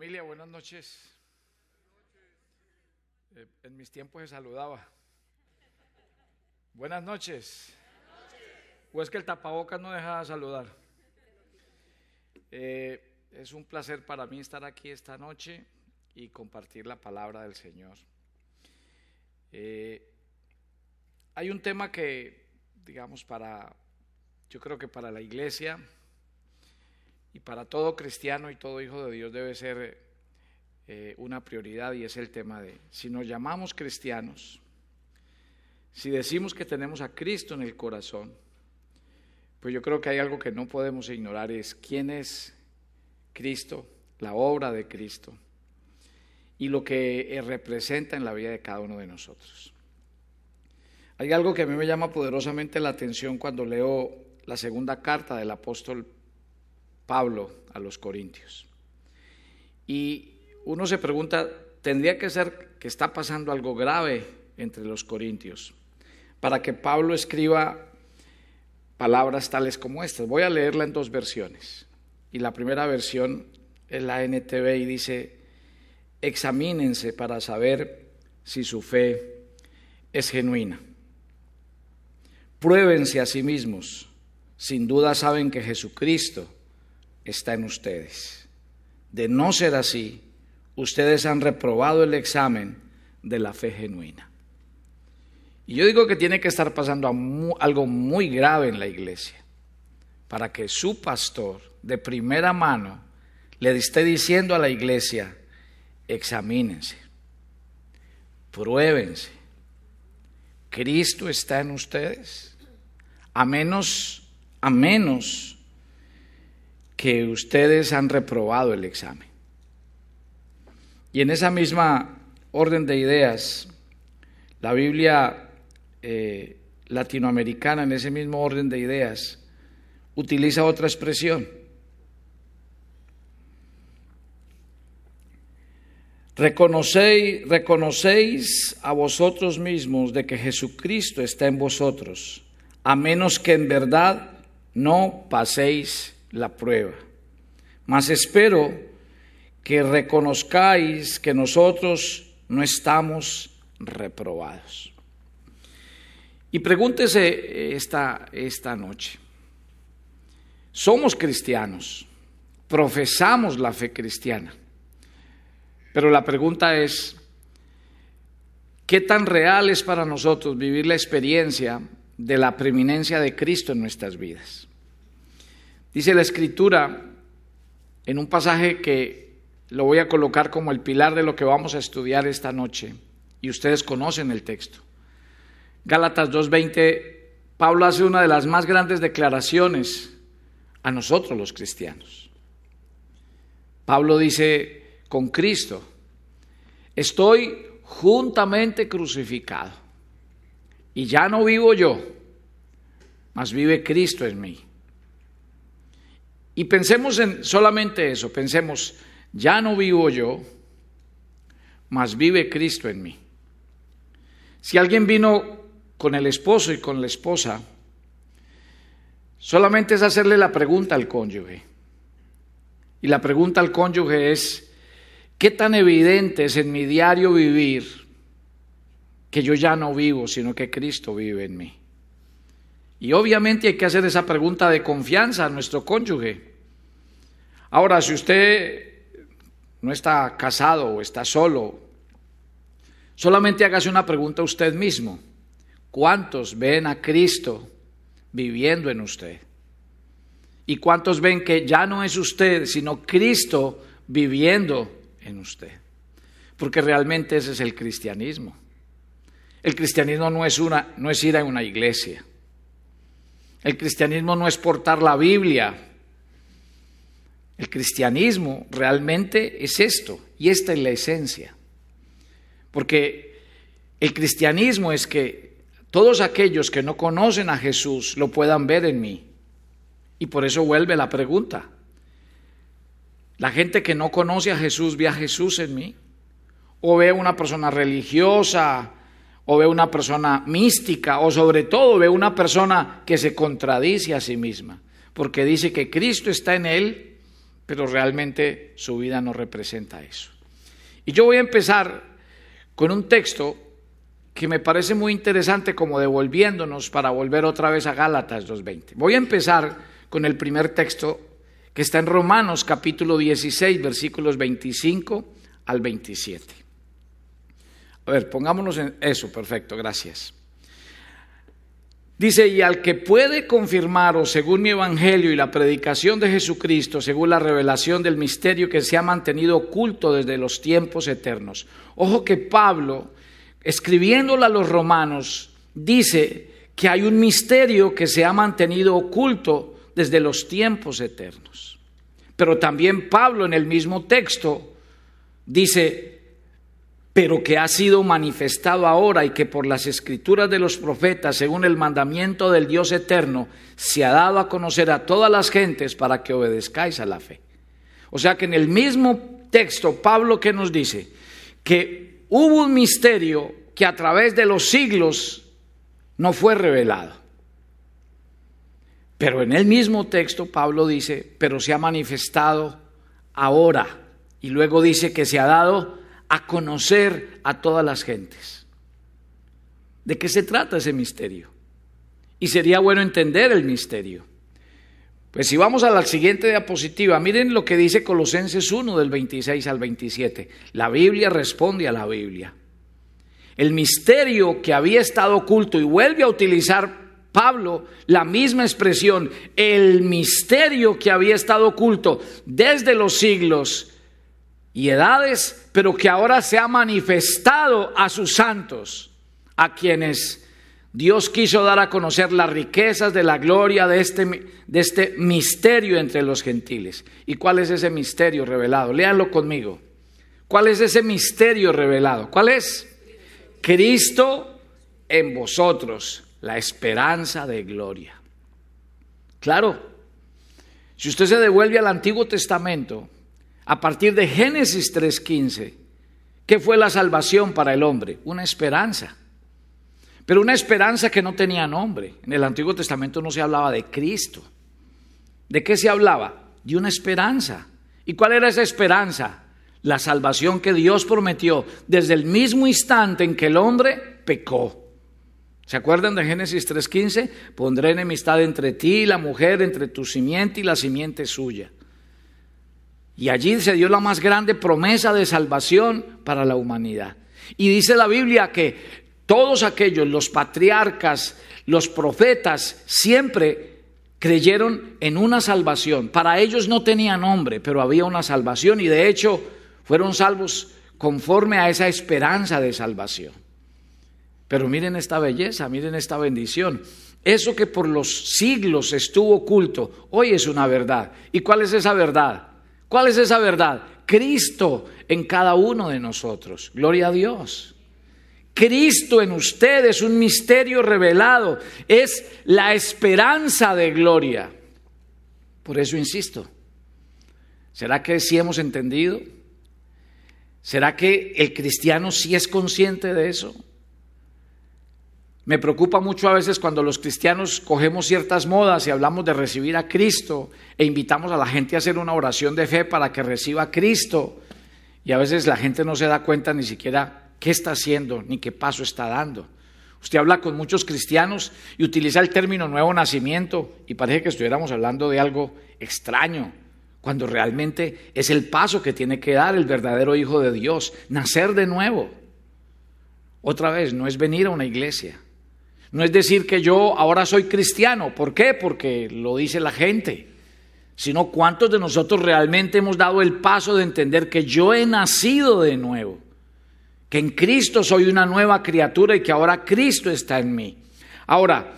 Familia, buenas noches. Eh, en mis tiempos se saludaba. Buenas noches. ¿O es que el tapabocas no deja de saludar? Eh, es un placer para mí estar aquí esta noche y compartir la palabra del Señor. Eh, hay un tema que, digamos, para, yo creo que para la iglesia, y para todo cristiano y todo hijo de Dios debe ser eh, una prioridad y es el tema de, si nos llamamos cristianos, si decimos que tenemos a Cristo en el corazón, pues yo creo que hay algo que no podemos ignorar, es quién es Cristo, la obra de Cristo y lo que eh, representa en la vida de cada uno de nosotros. Hay algo que a mí me llama poderosamente la atención cuando leo la segunda carta del apóstol Pablo a los Corintios. Y uno se pregunta, ¿tendría que ser que está pasando algo grave entre los Corintios para que Pablo escriba palabras tales como estas? Voy a leerla en dos versiones. Y la primera versión es la NTV y dice, examínense para saber si su fe es genuina. Pruébense a sí mismos. Sin duda saben que Jesucristo está en ustedes. De no ser así, ustedes han reprobado el examen de la fe genuina. Y yo digo que tiene que estar pasando algo muy grave en la iglesia para que su pastor de primera mano le esté diciendo a la iglesia, examínense, pruébense, Cristo está en ustedes, a menos, a menos que ustedes han reprobado el examen. Y en esa misma orden de ideas, la Biblia eh, latinoamericana, en ese mismo orden de ideas, utiliza otra expresión. Reconocéis, reconocéis a vosotros mismos de que Jesucristo está en vosotros, a menos que en verdad no paséis la prueba. Mas espero que reconozcáis que nosotros no estamos reprobados. Y pregúntese esta, esta noche, somos cristianos, profesamos la fe cristiana, pero la pregunta es, ¿qué tan real es para nosotros vivir la experiencia de la preeminencia de Cristo en nuestras vidas? Dice la escritura en un pasaje que lo voy a colocar como el pilar de lo que vamos a estudiar esta noche, y ustedes conocen el texto. Gálatas 2.20, Pablo hace una de las más grandes declaraciones a nosotros los cristianos. Pablo dice, con Cristo, estoy juntamente crucificado, y ya no vivo yo, mas vive Cristo en mí. Y pensemos en solamente eso, pensemos, ya no vivo yo, mas vive Cristo en mí. Si alguien vino con el esposo y con la esposa, solamente es hacerle la pregunta al cónyuge. Y la pregunta al cónyuge es, ¿qué tan evidente es en mi diario vivir que yo ya no vivo, sino que Cristo vive en mí? Y obviamente hay que hacer esa pregunta de confianza a nuestro cónyuge. Ahora, si usted no está casado o está solo, solamente hágase una pregunta a usted mismo. ¿Cuántos ven a Cristo viviendo en usted? ¿Y cuántos ven que ya no es usted, sino Cristo viviendo en usted? Porque realmente ese es el cristianismo. El cristianismo no es, una, no es ir a una iglesia. El cristianismo no es portar la Biblia el cristianismo realmente es esto, y esta es la esencia. Porque el cristianismo es que todos aquellos que no conocen a Jesús lo puedan ver en mí. Y por eso vuelve la pregunta. La gente que no conoce a Jesús ve a Jesús en mí. O ve a una persona religiosa, o ve a una persona mística, o sobre todo ve a una persona que se contradice a sí misma. Porque dice que Cristo está en él pero realmente su vida no representa eso. Y yo voy a empezar con un texto que me parece muy interesante como devolviéndonos para volver otra vez a Gálatas 2.20. Voy a empezar con el primer texto que está en Romanos capítulo 16 versículos 25 al 27. A ver, pongámonos en eso, perfecto, gracias. Dice, y al que puede confirmaros, según mi evangelio y la predicación de Jesucristo, según la revelación del misterio que se ha mantenido oculto desde los tiempos eternos. Ojo que Pablo, escribiéndole a los romanos, dice que hay un misterio que se ha mantenido oculto desde los tiempos eternos. Pero también Pablo en el mismo texto dice, pero que ha sido manifestado ahora y que por las escrituras de los profetas, según el mandamiento del Dios eterno, se ha dado a conocer a todas las gentes para que obedezcáis a la fe. O sea que en el mismo texto, Pablo que nos dice que hubo un misterio que a través de los siglos no fue revelado. Pero en el mismo texto Pablo dice, pero se ha manifestado ahora. Y luego dice que se ha dado a conocer a todas las gentes. ¿De qué se trata ese misterio? Y sería bueno entender el misterio. Pues si vamos a la siguiente diapositiva, miren lo que dice Colosenses 1 del 26 al 27. La Biblia responde a la Biblia. El misterio que había estado oculto y vuelve a utilizar Pablo la misma expresión, el misterio que había estado oculto desde los siglos y edades, pero que ahora se ha manifestado a sus santos, a quienes Dios quiso dar a conocer las riquezas de la gloria de este, de este misterio entre los gentiles. ¿Y cuál es ese misterio revelado? Léanlo conmigo. ¿Cuál es ese misterio revelado? ¿Cuál es? Cristo en vosotros, la esperanza de gloria. Claro, si usted se devuelve al Antiguo Testamento, a partir de Génesis 3.15. ¿Qué fue la salvación para el hombre? Una esperanza. Pero una esperanza que no tenía nombre. En el Antiguo Testamento no se hablaba de Cristo. ¿De qué se hablaba? De una esperanza. ¿Y cuál era esa esperanza? La salvación que Dios prometió desde el mismo instante en que el hombre pecó. ¿Se acuerdan de Génesis 3.15? Pondré enemistad entre ti y la mujer, entre tu simiente y la simiente suya. Y allí se dio la más grande promesa de salvación para la humanidad. Y dice la Biblia que todos aquellos, los patriarcas, los profetas, siempre creyeron en una salvación. Para ellos no tenía nombre, pero había una salvación y de hecho fueron salvos conforme a esa esperanza de salvación. Pero miren esta belleza, miren esta bendición. Eso que por los siglos estuvo oculto, hoy es una verdad. ¿Y cuál es esa verdad? ¿Cuál es esa verdad? Cristo en cada uno de nosotros. Gloria a Dios. Cristo en usted es un misterio revelado, es la esperanza de gloria. Por eso insisto, ¿será que sí hemos entendido? ¿Será que el cristiano sí es consciente de eso? Me preocupa mucho a veces cuando los cristianos cogemos ciertas modas y hablamos de recibir a Cristo e invitamos a la gente a hacer una oración de fe para que reciba a Cristo. Y a veces la gente no se da cuenta ni siquiera qué está haciendo ni qué paso está dando. Usted habla con muchos cristianos y utiliza el término nuevo nacimiento y parece que estuviéramos hablando de algo extraño, cuando realmente es el paso que tiene que dar el verdadero Hijo de Dios, nacer de nuevo. Otra vez, no es venir a una iglesia, no es decir que yo ahora soy cristiano. ¿Por qué? Porque lo dice la gente. Sino cuántos de nosotros realmente hemos dado el paso de entender que yo he nacido de nuevo. Que en Cristo soy una nueva criatura y que ahora Cristo está en mí. Ahora,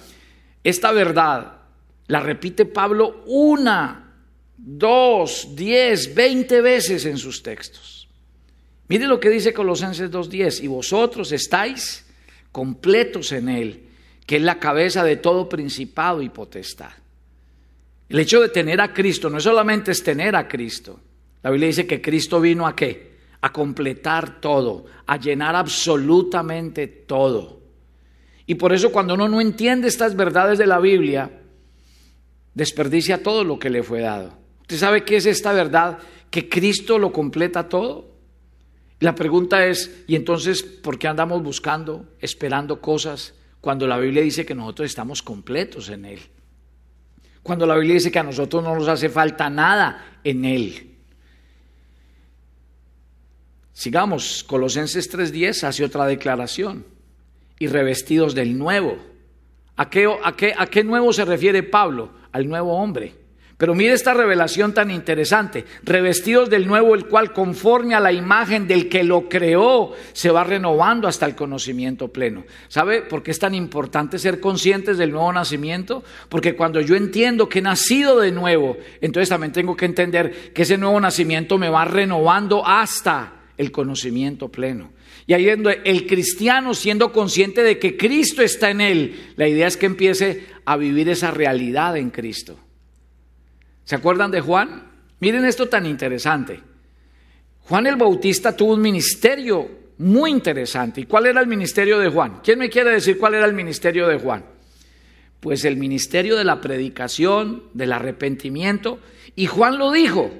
esta verdad la repite Pablo una, dos, diez, veinte veces en sus textos. Mire lo que dice Colosenses 2.10, y vosotros estáis completos en Él que es la cabeza de todo principado y potestad. El hecho de tener a Cristo no es solamente es tener a Cristo. La Biblia dice que Cristo vino a qué? A completar todo, a llenar absolutamente todo. Y por eso cuando uno no entiende estas verdades de la Biblia, desperdicia todo lo que le fue dado. ¿Usted sabe qué es esta verdad? Que Cristo lo completa todo. La pregunta es, ¿y entonces por qué andamos buscando, esperando cosas cuando la Biblia dice que nosotros estamos completos en Él? Cuando la Biblia dice que a nosotros no nos hace falta nada en Él. Sigamos, Colosenses 3.10 hace otra declaración. Y revestidos del nuevo. ¿A qué, a, qué, ¿A qué nuevo se refiere Pablo? Al nuevo hombre. Pero mire esta revelación tan interesante. Revestidos del nuevo, el cual conforme a la imagen del que lo creó, se va renovando hasta el conocimiento pleno. ¿Sabe por qué es tan importante ser conscientes del nuevo nacimiento? Porque cuando yo entiendo que he nacido de nuevo, entonces también tengo que entender que ese nuevo nacimiento me va renovando hasta el conocimiento pleno. Y ahí el cristiano, siendo consciente de que Cristo está en él, la idea es que empiece a vivir esa realidad en Cristo. ¿Se acuerdan de Juan? Miren esto tan interesante. Juan el Bautista tuvo un ministerio muy interesante. ¿Y cuál era el ministerio de Juan? ¿Quién me quiere decir cuál era el ministerio de Juan? Pues el ministerio de la predicación, del arrepentimiento. Y Juan lo dijo.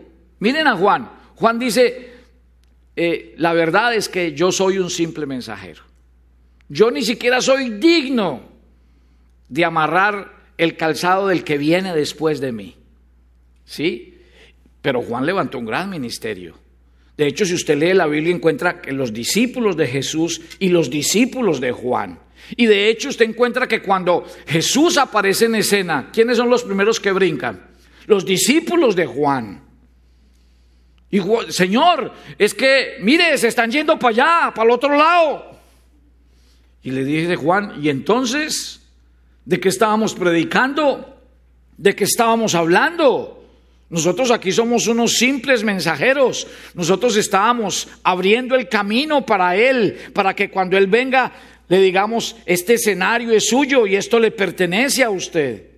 Miren a Juan. Juan dice, eh, la verdad es que yo soy un simple mensajero. Yo ni siquiera soy digno de amarrar el calzado del que viene después de mí. ¿Sí? Pero Juan levantó un gran ministerio. De hecho, si usted lee la Biblia, encuentra que los discípulos de Jesús y los discípulos de Juan. Y de hecho, usted encuentra que cuando Jesús aparece en escena, ¿quiénes son los primeros que brincan? Los discípulos de Juan. Y Señor, es que, mire, se están yendo para allá, para el otro lado. Y le dije Juan, ¿y entonces? ¿De qué estábamos predicando? ¿De qué estábamos hablando? Nosotros aquí somos unos simples mensajeros. Nosotros estábamos abriendo el camino para Él, para que cuando Él venga le digamos, este escenario es suyo y esto le pertenece a usted.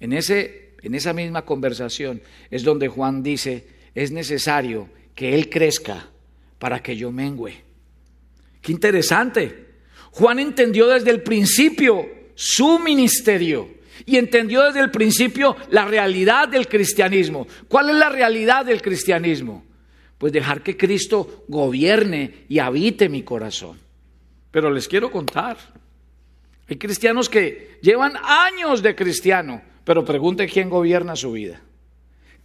En, ese, en esa misma conversación es donde Juan dice, es necesario que Él crezca para que yo mengüe. Qué interesante. Juan entendió desde el principio su ministerio y entendió desde el principio la realidad del cristianismo. ¿Cuál es la realidad del cristianismo? Pues dejar que Cristo gobierne y habite mi corazón. Pero les quiero contar, hay cristianos que llevan años de cristiano, pero pregunte quién gobierna su vida.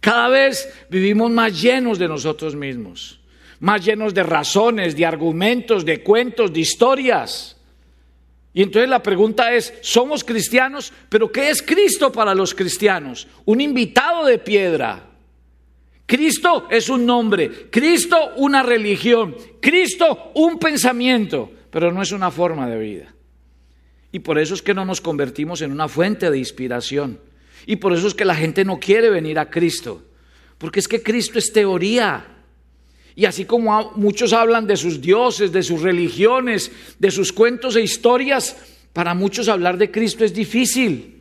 Cada vez vivimos más llenos de nosotros mismos, más llenos de razones, de argumentos, de cuentos, de historias. Y entonces la pregunta es, somos cristianos, pero ¿qué es Cristo para los cristianos? Un invitado de piedra. Cristo es un nombre, Cristo una religión, Cristo un pensamiento, pero no es una forma de vida. Y por eso es que no nos convertimos en una fuente de inspiración. Y por eso es que la gente no quiere venir a Cristo. Porque es que Cristo es teoría. Y así como muchos hablan de sus dioses, de sus religiones, de sus cuentos e historias, para muchos hablar de Cristo es difícil.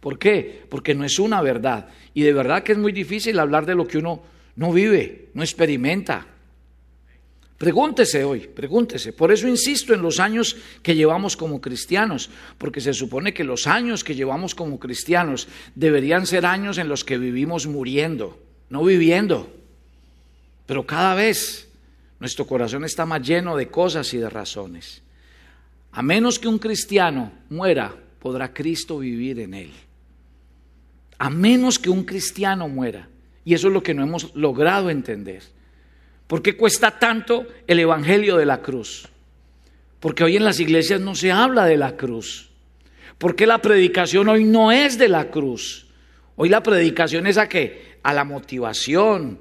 ¿Por qué? Porque no es una verdad. Y de verdad que es muy difícil hablar de lo que uno no vive, no experimenta. Pregúntese hoy, pregúntese. Por eso insisto en los años que llevamos como cristianos, porque se supone que los años que llevamos como cristianos deberían ser años en los que vivimos muriendo, no viviendo. Pero cada vez nuestro corazón está más lleno de cosas y de razones. A menos que un cristiano muera, podrá Cristo vivir en él. A menos que un cristiano muera. Y eso es lo que no hemos logrado entender. ¿Por qué cuesta tanto el Evangelio de la cruz? Porque hoy en las iglesias no se habla de la cruz. Porque la predicación hoy no es de la cruz. Hoy la predicación es a qué? A la motivación,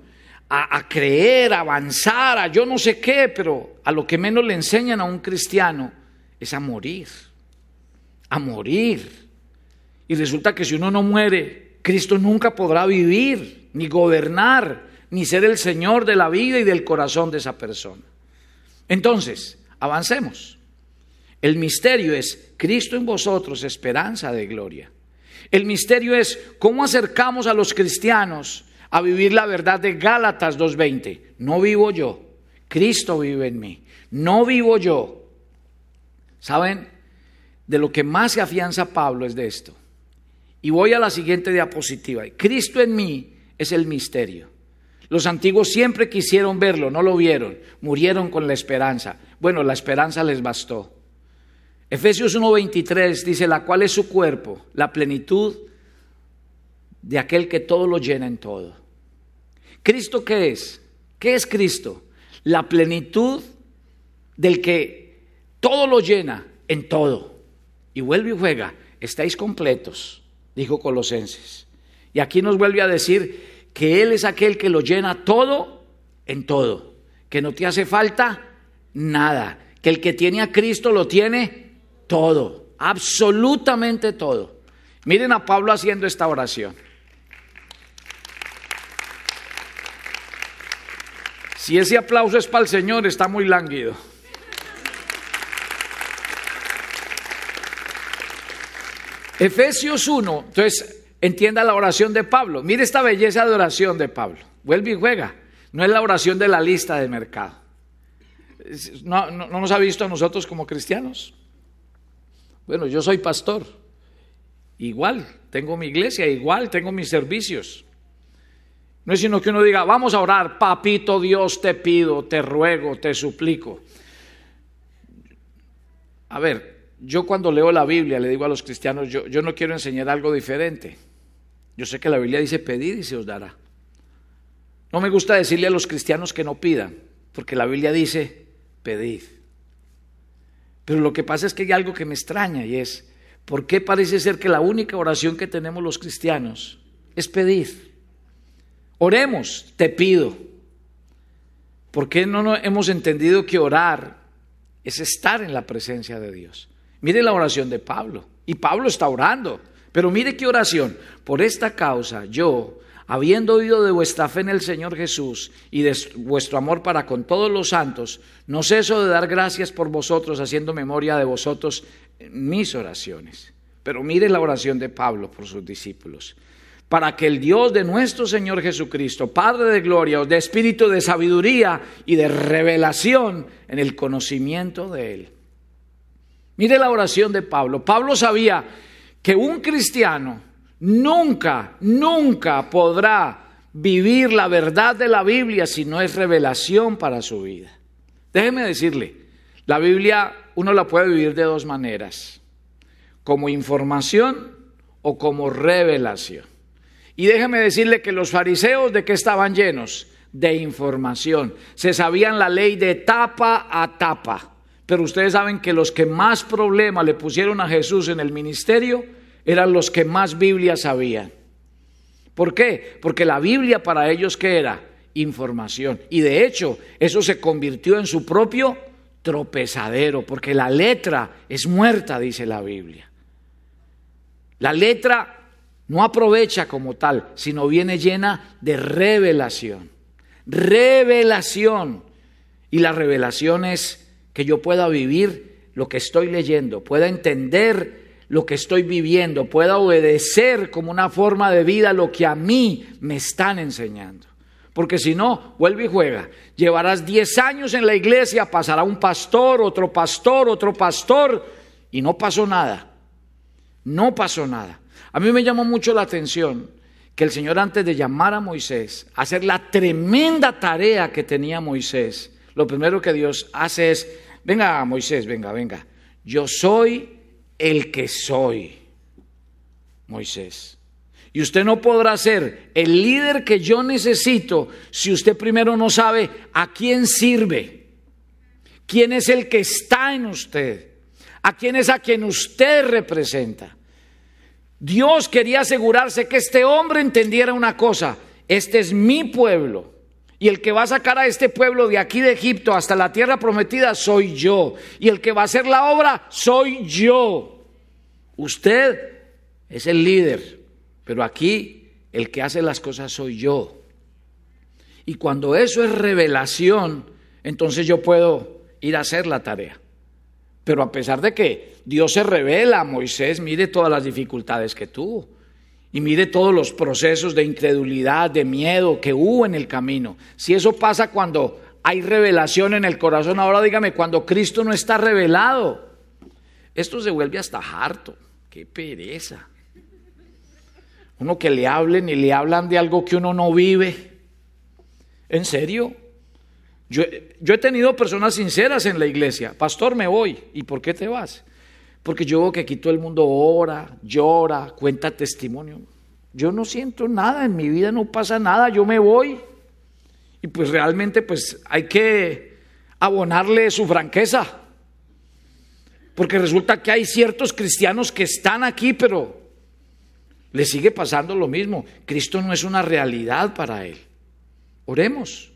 a, creer, a avanzar, a yo no sé qué, pero a lo que menos le enseñan a un cristiano es a morir, a morir. Y resulta que si uno no muere, Cristo nunca podrá vivir, ni gobernar, ni ser el Señor de la vida y del corazón de esa persona. Entonces, avancemos. El misterio es Cristo en vosotros, esperanza de gloria. El misterio es cómo acercamos a los cristianos a vivir la verdad de Gálatas 2.20. No vivo yo, Cristo vive en mí. No vivo yo. ¿Saben? De lo que más se afianza Pablo es de esto. Y voy a la siguiente diapositiva. Cristo en mí es el misterio. Los antiguos siempre quisieron verlo, no lo vieron, murieron con la esperanza. Bueno, la esperanza les bastó. Efesios 1:23 dice, la cual es su cuerpo, la plenitud de aquel que todo lo llena en todo. ¿Cristo qué es? ¿Qué es Cristo? La plenitud del que todo lo llena en todo. Y vuelve y juega, estáis completos, dijo Colosenses. Y aquí nos vuelve a decir que Él es aquel que lo llena todo en todo, que no te hace falta nada, que el que tiene a Cristo lo tiene todo, absolutamente todo. Miren a Pablo haciendo esta oración. Si ese aplauso es para el Señor, está muy lánguido. Efesios 1, entonces entienda la oración de Pablo. Mire esta belleza de oración de Pablo. Vuelve y juega. No es la oración de la lista de mercado. No, no, nos ha visto a nosotros como cristianos. Bueno, yo soy pastor. Igual, tengo mi iglesia, igual tengo mis servicios. No es sino que uno diga, vamos a orar, papito Dios, te pido, te ruego, te suplico. A ver, yo cuando leo la Biblia le digo a los cristianos, yo, yo no quiero enseñar algo diferente. Yo sé que la Biblia dice pedir y se os dará. No me gusta decirle a los cristianos que no pidan, porque la Biblia dice pedid. Pero lo que pasa es que hay algo que me extraña y es, ¿por qué parece ser que la única oración que tenemos los cristianos es pedir? Oremos, te pido. ¿Por qué no hemos entendido que orar es estar en la presencia de Dios? Mire la oración de Pablo. Y Pablo está orando. Pero mire qué oración. Por esta causa yo, habiendo oído de vuestra fe en el Señor Jesús y de vuestro amor para con todos los santos, no ceso de dar gracias por vosotros, haciendo memoria de vosotros mis oraciones. Pero mire la oración de Pablo por sus discípulos para que el Dios de nuestro Señor Jesucristo, Padre de gloria, dé espíritu de sabiduría y de revelación en el conocimiento de Él. Mire la oración de Pablo. Pablo sabía que un cristiano nunca, nunca podrá vivir la verdad de la Biblia si no es revelación para su vida. Déjeme decirle, la Biblia uno la puede vivir de dos maneras, como información o como revelación. Y déjeme decirle que los fariseos de qué estaban llenos? De información. Se sabían la ley de tapa a tapa. Pero ustedes saben que los que más problemas le pusieron a Jesús en el ministerio eran los que más Biblia sabían. ¿Por qué? Porque la Biblia para ellos qué era? Información. Y de hecho, eso se convirtió en su propio tropezadero, porque la letra es muerta, dice la Biblia. La letra no aprovecha como tal, sino viene llena de revelación. Revelación. Y la revelación es que yo pueda vivir lo que estoy leyendo, pueda entender lo que estoy viviendo, pueda obedecer como una forma de vida lo que a mí me están enseñando. Porque si no, vuelve y juega. Llevarás 10 años en la iglesia, pasará un pastor, otro pastor, otro pastor, y no pasó nada. No pasó nada. A mí me llamó mucho la atención que el Señor antes de llamar a Moisés, hacer la tremenda tarea que tenía Moisés, lo primero que Dios hace es, venga Moisés, venga, venga, yo soy el que soy, Moisés. Y usted no podrá ser el líder que yo necesito si usted primero no sabe a quién sirve, quién es el que está en usted, a quién es a quien usted representa. Dios quería asegurarse que este hombre entendiera una cosa, este es mi pueblo. Y el que va a sacar a este pueblo de aquí de Egipto hasta la tierra prometida soy yo. Y el que va a hacer la obra soy yo. Usted es el líder, pero aquí el que hace las cosas soy yo. Y cuando eso es revelación, entonces yo puedo ir a hacer la tarea. Pero a pesar de que Dios se revela a Moisés, mire todas las dificultades que tuvo. Y mire todos los procesos de incredulidad, de miedo que hubo en el camino. Si eso pasa cuando hay revelación en el corazón, ahora dígame, cuando Cristo no está revelado, esto se vuelve hasta harto. Qué pereza. Uno que le hablen y le hablan de algo que uno no vive. ¿En serio? Yo, he tenido personas sinceras en la iglesia. Pastor, me voy. ¿Y por qué te vas? Porque yo veo que aquí todo el mundo ora, llora, cuenta testimonio. Yo no siento nada, en mi vida no pasa nada, yo me voy. Y pues realmente pues hay que abonarle su franqueza. Porque resulta que hay ciertos cristianos que están aquí, pero le sigue pasando lo mismo. Cristo no es una realidad para él. Oremos.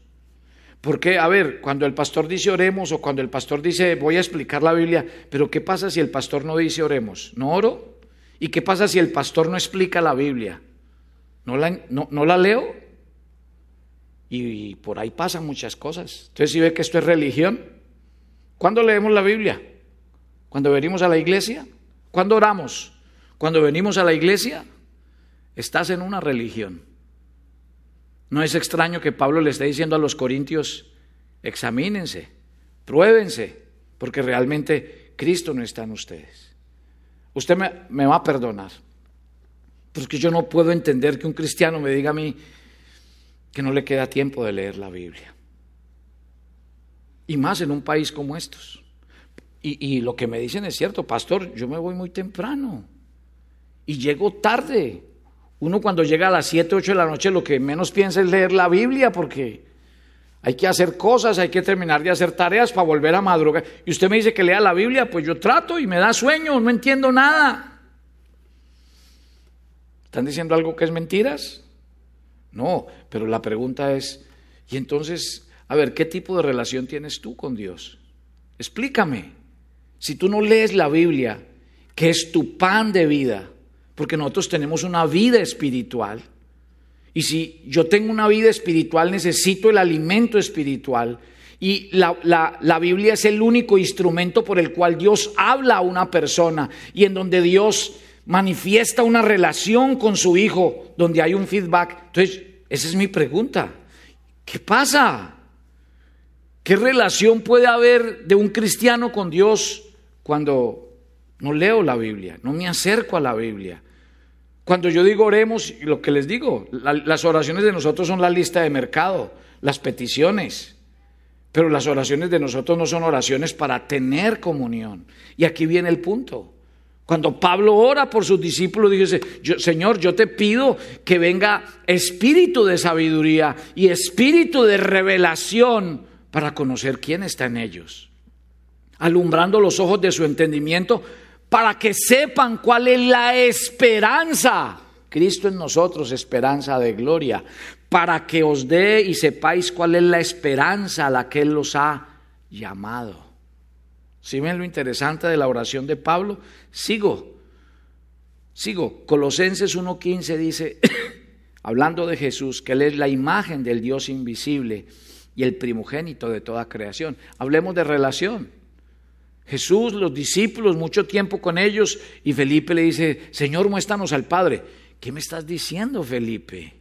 Porque, a ver, cuando el pastor dice oremos o cuando el pastor dice voy a explicar la Biblia, pero ¿qué pasa si el pastor no dice oremos? ¿No oro? ¿Y qué pasa si el pastor no explica la Biblia? ¿No la, no, la leo? Y, por ahí pasan muchas cosas. Entonces, si ve que esto es religión, ¿cuándo leemos la Biblia? ¿Cuando venimos a la iglesia? ¿Cuándo oramos? Cuando venimos a la iglesia, estás en una religión. No es extraño que Pablo le esté diciendo a los corintios, examínense, pruébense, porque realmente Cristo no está en ustedes. Usted me, va a perdonar, porque yo no puedo entender que un cristiano me diga a mí que no le queda tiempo de leer la Biblia. Y más en un país como estos. Y, y lo que me dicen es cierto, pastor, yo me voy muy temprano y llego tarde. Uno cuando llega a las 7, 8 de la noche lo que menos piensa es leer la Biblia porque hay que hacer cosas, hay que terminar de hacer tareas para volver a madrugar. Y usted me dice que lea la Biblia, pues yo trato y me da sueño, no entiendo nada. ¿Están diciendo algo que es mentiras? No, pero la pregunta es, y entonces, a ver, ¿qué tipo de relación tienes tú con Dios? Explícame. Si tú no lees la Biblia, que es tu pan de vida, porque nosotros tenemos una vida espiritual. Y si yo tengo una vida espiritual, necesito el alimento espiritual. Y la, la, Biblia es el único instrumento por el cual Dios habla a una persona y en donde Dios manifiesta una relación con su hijo, donde hay un feedback. Entonces, esa es mi pregunta. ¿Qué pasa? ¿Qué relación puede haber de un cristiano con Dios cuando no leo la Biblia, no me acerco a la Biblia? Cuando yo digo oremos, lo que les digo, las oraciones de nosotros son la lista de mercado, las peticiones. Pero las oraciones de nosotros no son oraciones para tener comunión. Y aquí viene el punto. Cuando Pablo ora por sus discípulos, dice, Señor, yo te pido que venga espíritu de sabiduría y espíritu de revelación para conocer quién está en ellos, alumbrando los ojos de su entendimiento para que sepan cuál es la esperanza. Cristo en nosotros, esperanza de gloria, para que os dé y sepáis cuál es la esperanza a la que Él los ha llamado. Si ven lo interesante de la oración de Pablo? Sigo, sigo. Colosenses 1.15 dice, hablando de Jesús, que Él es la imagen del Dios invisible y el primogénito de toda creación. Hablemos de relación. Jesús, los discípulos, mucho tiempo con ellos, y Felipe le dice, Señor, muéstranos al Padre. ¿Qué me estás diciendo, Felipe?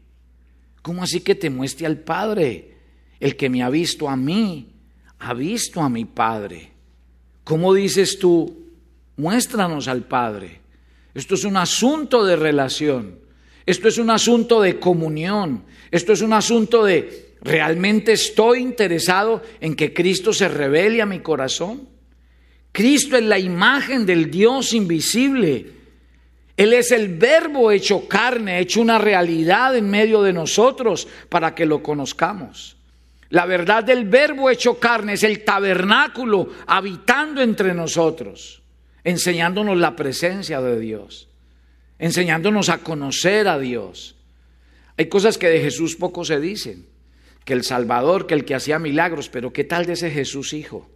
¿Cómo así que te muestre al Padre? El que me ha visto a mí, ha visto a mi Padre. ¿Cómo dices tú, muéstranos al Padre? Esto es un asunto de relación, esto es un asunto de comunión, esto es un asunto de, ¿realmente estoy interesado en que Cristo se revele a mi corazón? Cristo es la imagen del Dios invisible. Él es el verbo hecho carne, hecho una realidad en medio de nosotros para que lo conozcamos. La verdad del verbo hecho carne es el tabernáculo habitando entre nosotros, enseñándonos la presencia de Dios, enseñándonos a conocer a Dios. Hay cosas que de Jesús poco se dicen, que el Salvador, que el que hacía milagros, pero ¿qué tal de ese Jesús Hijo?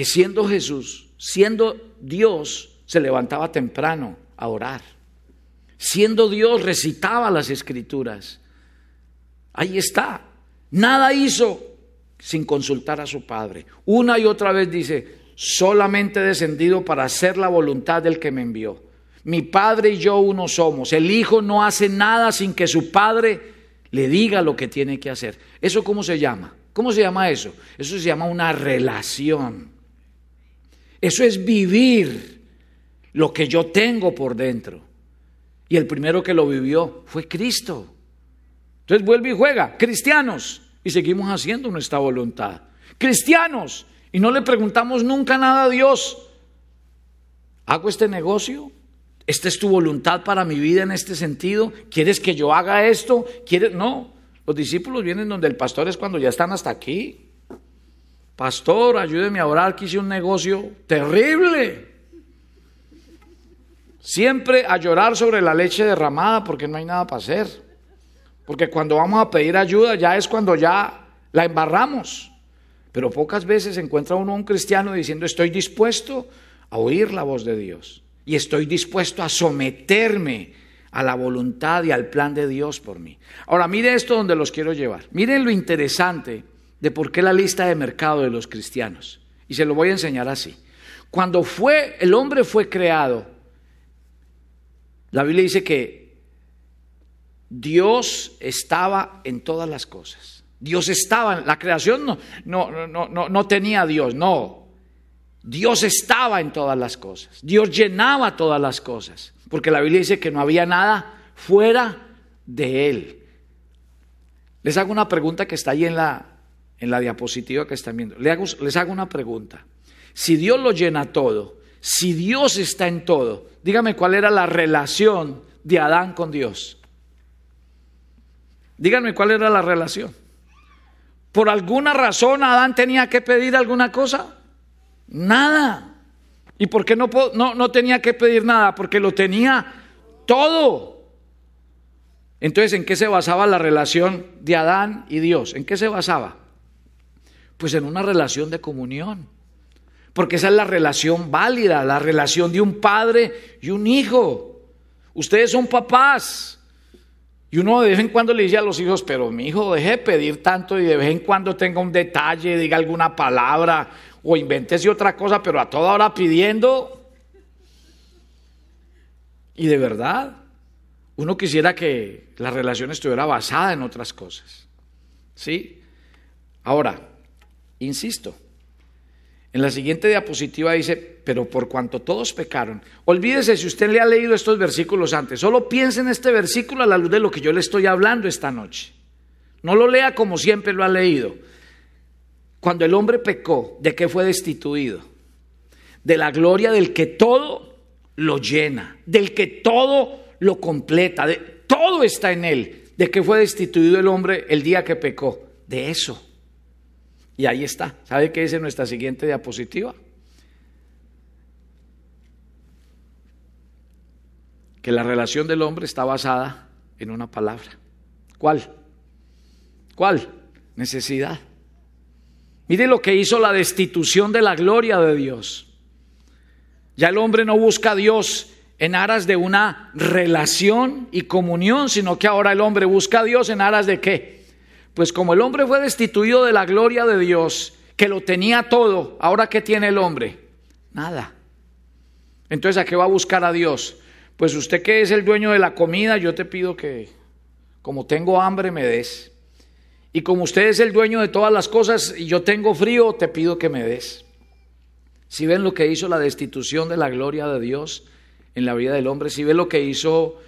Que siendo Jesús, siendo Dios, se levantaba temprano a orar. Siendo Dios, recitaba las escrituras. Ahí está. Nada hizo sin consultar a su Padre. Una y otra vez dice, solamente he descendido para hacer la voluntad del que me envió. Mi Padre y yo uno somos. El Hijo no hace nada sin que su Padre le diga lo que tiene que hacer. ¿Eso cómo se llama? ¿Cómo se llama eso? Eso se llama una relación. Eso es vivir lo que yo tengo por dentro. Y el primero que lo vivió fue Cristo. Entonces vuelve y juega, cristianos, y seguimos haciendo nuestra voluntad. Cristianos, y no le preguntamos nunca nada a Dios. ¿Hago este negocio? ¿Esta es tu voluntad para mi vida en este sentido? ¿Quieres que yo haga esto? ¿Quieres? No. Los discípulos vienen donde el pastor es cuando ya están hasta aquí. Pastor, ayúdeme a orar que hice un negocio terrible. Siempre a llorar sobre la leche derramada porque no hay nada para hacer. Porque cuando vamos a pedir ayuda ya es cuando ya la embarramos. Pero pocas veces encuentra uno a un cristiano diciendo estoy dispuesto a oír la voz de Dios y estoy dispuesto a someterme a la voluntad y al plan de Dios por mí. Ahora, mire esto donde los quiero llevar. Miren lo interesante de por qué la lista de mercado de los cristianos. Y se lo voy a enseñar así. Cuando fue el hombre fue creado, la Biblia dice que Dios estaba en todas las cosas. Dios estaba, la creación no, no, no, no, no tenía Dios, no. Dios estaba en todas las cosas. Dios llenaba todas las cosas. Porque la Biblia dice que no había nada fuera de Él. Les hago una pregunta que está ahí en la, en la diapositiva que están viendo. Les hago, una pregunta. Si Dios lo llena todo, si Dios está en todo, dígame cuál era la relación de Adán con Dios. Díganme cuál era la relación. ¿Por alguna razón Adán tenía que pedir alguna cosa? Nada. ¿Y por qué no, no, no tenía que pedir nada? Porque lo tenía todo. Entonces, ¿en qué se basaba la relación de Adán y Dios? ¿En qué se basaba? Pues en una relación de comunión. Porque esa es la relación válida, la relación de un padre y un hijo. Ustedes son papás. Y uno de vez en cuando le dice a los hijos, pero mi hijo deje de pedir tanto y de vez en cuando tenga un detalle, diga alguna palabra o invéntese otra cosa, pero a toda hora pidiendo. Y de verdad, uno quisiera que la relación estuviera basada en otras cosas. ¿Sí? Ahora, insisto, en la siguiente diapositiva dice, pero por cuanto todos pecaron, olvídese si usted le ha leído estos versículos antes, solo piense en este versículo a la luz de lo que yo le estoy hablando esta noche. No lo lea como siempre lo ha leído. Cuando el hombre pecó, ¿de qué fue destituido? De la gloria del que todo lo llena, del que todo lo completa, de, todo está en él. ¿De qué fue destituido el hombre el día que pecó? De eso. Y ahí está. ¿Sabe qué dice nuestra siguiente diapositiva? Que la relación del hombre está basada en una palabra. ¿Cuál? ¿Cuál? Necesidad. Mire lo que hizo la destitución de la gloria de Dios. Ya el hombre no busca a Dios en aras de una relación y comunión, sino que ahora el hombre busca a Dios en aras de qué? Pues como el hombre fue destituido de la gloria de Dios, que lo tenía todo, ahora ¿qué tiene el hombre? Nada. Entonces, ¿a qué va a buscar a Dios? Pues usted que es el dueño de la comida, yo te pido que, como tengo hambre, me des. Y como usted es el dueño de todas las cosas y yo tengo frío, te pido que me des. Si ven lo que hizo la destitución de la gloria de Dios en la vida del hombre, si ven lo que hizo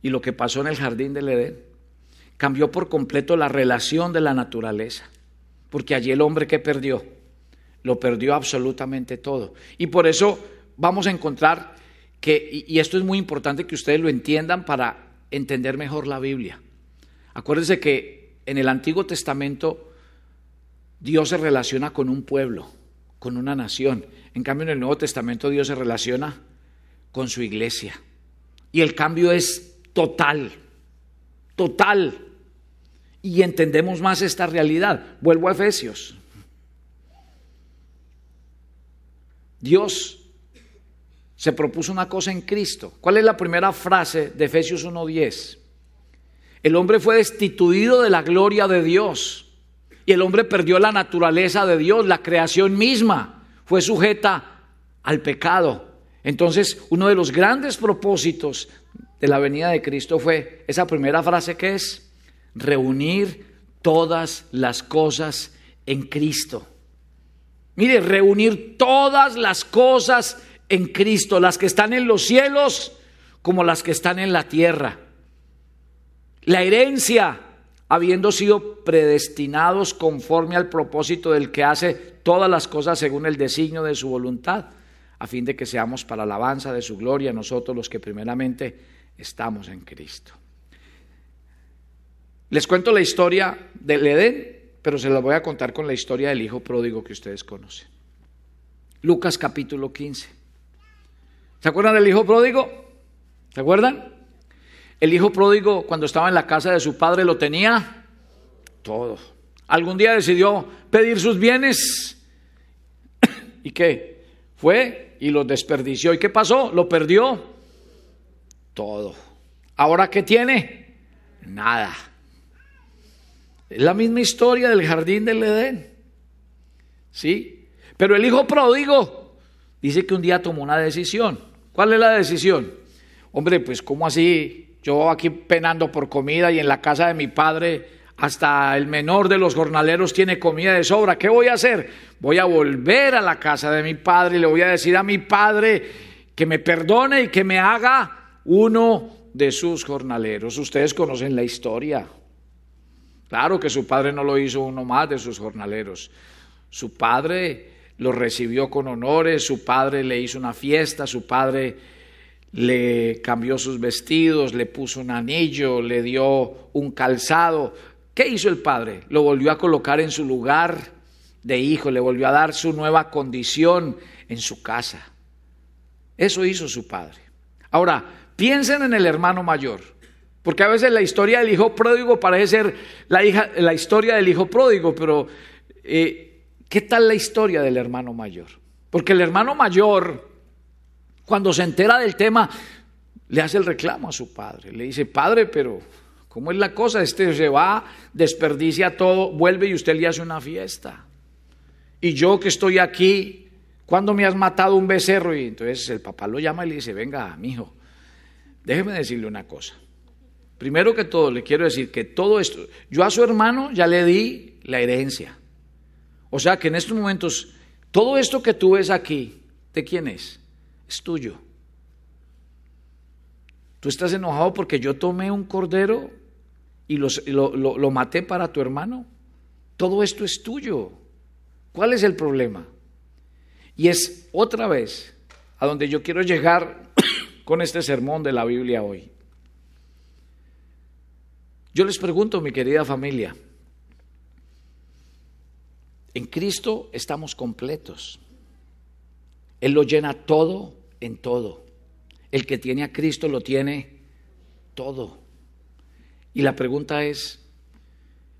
y lo que pasó en el jardín del Edén, cambió por completo la relación de la naturaleza. Porque allí el hombre que perdió, lo perdió absolutamente todo. Y por eso vamos a encontrar que, y esto es muy importante que ustedes lo entiendan para entender mejor la Biblia. Acuérdense que en el Antiguo Testamento Dios se relaciona con un pueblo, con una nación. En cambio, en el Nuevo Testamento Dios se relaciona con su iglesia. Y el cambio es total, total. Y entendemos más esta realidad. Vuelvo a Efesios. Dios se propuso una cosa en Cristo. ¿Cuál es la primera frase de Efesios 1.10? El hombre fue destituido de la gloria de Dios y el hombre perdió la naturaleza de Dios, la creación misma fue sujeta al pecado. Entonces, uno de los grandes propósitos de la venida de Cristo fue esa primera frase que es reunir todas las cosas en Cristo. Mire, reunir todas las cosas en Cristo, las que están en los cielos como las que están en la tierra. La herencia, habiendo sido predestinados conforme al propósito del que hace todas las cosas según el designio de su voluntad, a fin de que seamos para alabanza de su gloria nosotros los que primeramente estamos en Cristo. Les cuento la historia del Edén, pero se la voy a contar con la historia del hijo pródigo que ustedes conocen. Lucas capítulo 15. ¿Se acuerdan del hijo pródigo? ¿Se acuerdan? El hijo pródigo cuando estaba en la casa de su padre lo tenía todo. Algún día decidió pedir sus bienes. ¿Y qué? Fue y los desperdició. ¿Y qué pasó? Lo perdió todo. ¿Ahora qué tiene? Nada. Es la misma historia del jardín del Edén. ¿Sí? Pero el hijo pródigo dice que un día tomó una decisión. ¿Cuál es la decisión? Hombre, pues ¿cómo así? Yo aquí penando por comida y en la casa de mi padre hasta el menor de los jornaleros tiene comida de sobra. ¿Qué voy a hacer? Voy a volver a la casa de mi padre y le voy a decir a mi padre que me perdone y que me haga uno de sus jornaleros. Ustedes conocen la historia. Claro que su padre no lo hizo uno más de sus jornaleros. Su padre lo recibió con honores, su padre le hizo una fiesta, su padre le cambió sus vestidos, le puso un anillo, le dio un calzado. ¿Qué hizo el padre? Lo volvió a colocar en su lugar de hijo, le volvió a dar su nueva condición en su casa. Eso hizo su padre. Ahora, piensen en el hermano mayor, porque a veces la historia del hijo pródigo parece ser la, historia del hijo pródigo, pero eh, ¿qué tal la historia del hermano mayor? Porque el hermano mayor cuando se entera del tema, le hace el reclamo a su padre. Le dice, padre, pero ¿cómo es la cosa? Este se va, desperdicia todo, vuelve y usted le hace una fiesta. Y yo que estoy aquí, ¿cuándo me has matado un becerro? Y entonces el papá lo llama y le dice, venga, mijo, déjeme decirle una cosa. Primero que todo, le quiero decir que todo esto, yo a su hermano ya le di la herencia. O sea que en estos momentos, todo esto que tú ves aquí, ¿de quién es? es tuyo. Tú estás enojado porque yo tomé un cordero y lo, lo, maté para tu hermano. Todo esto es tuyo. ¿Cuál es el problema? Y es otra vez a donde yo quiero llegar con este sermón de la Biblia hoy. Yo les pregunto, mi querida familia, en Cristo estamos completos. Él lo llena todo en todo. El que tiene a Cristo lo tiene todo. Y la pregunta es,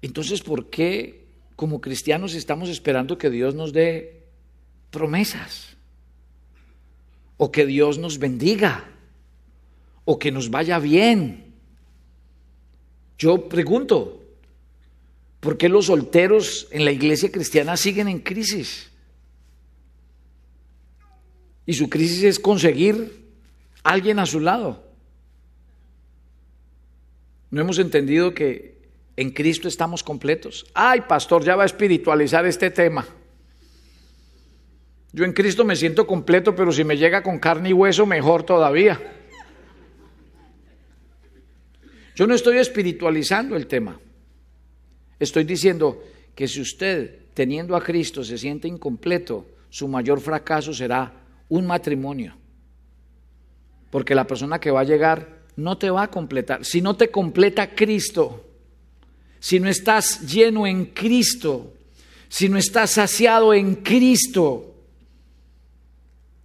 entonces, ¿por qué como cristianos estamos esperando que Dios nos dé promesas? O que Dios nos bendiga, o que nos vaya bien. Yo pregunto, ¿por qué los solteros en la iglesia cristiana siguen en crisis? Y su crisis es conseguir alguien a su lado. No hemos entendido que en Cristo estamos completos. Ay, pastor, ya va a espiritualizar este tema. Yo en Cristo me siento completo, pero si me llega con carne y hueso, mejor todavía. Yo no estoy espiritualizando el tema. Estoy diciendo que si usted, teniendo a Cristo, se siente incompleto, su mayor fracaso será un matrimonio. Porque la persona que va a llegar no te va a completar. Si no te completa Cristo, si no estás lleno en Cristo, si no estás saciado en Cristo,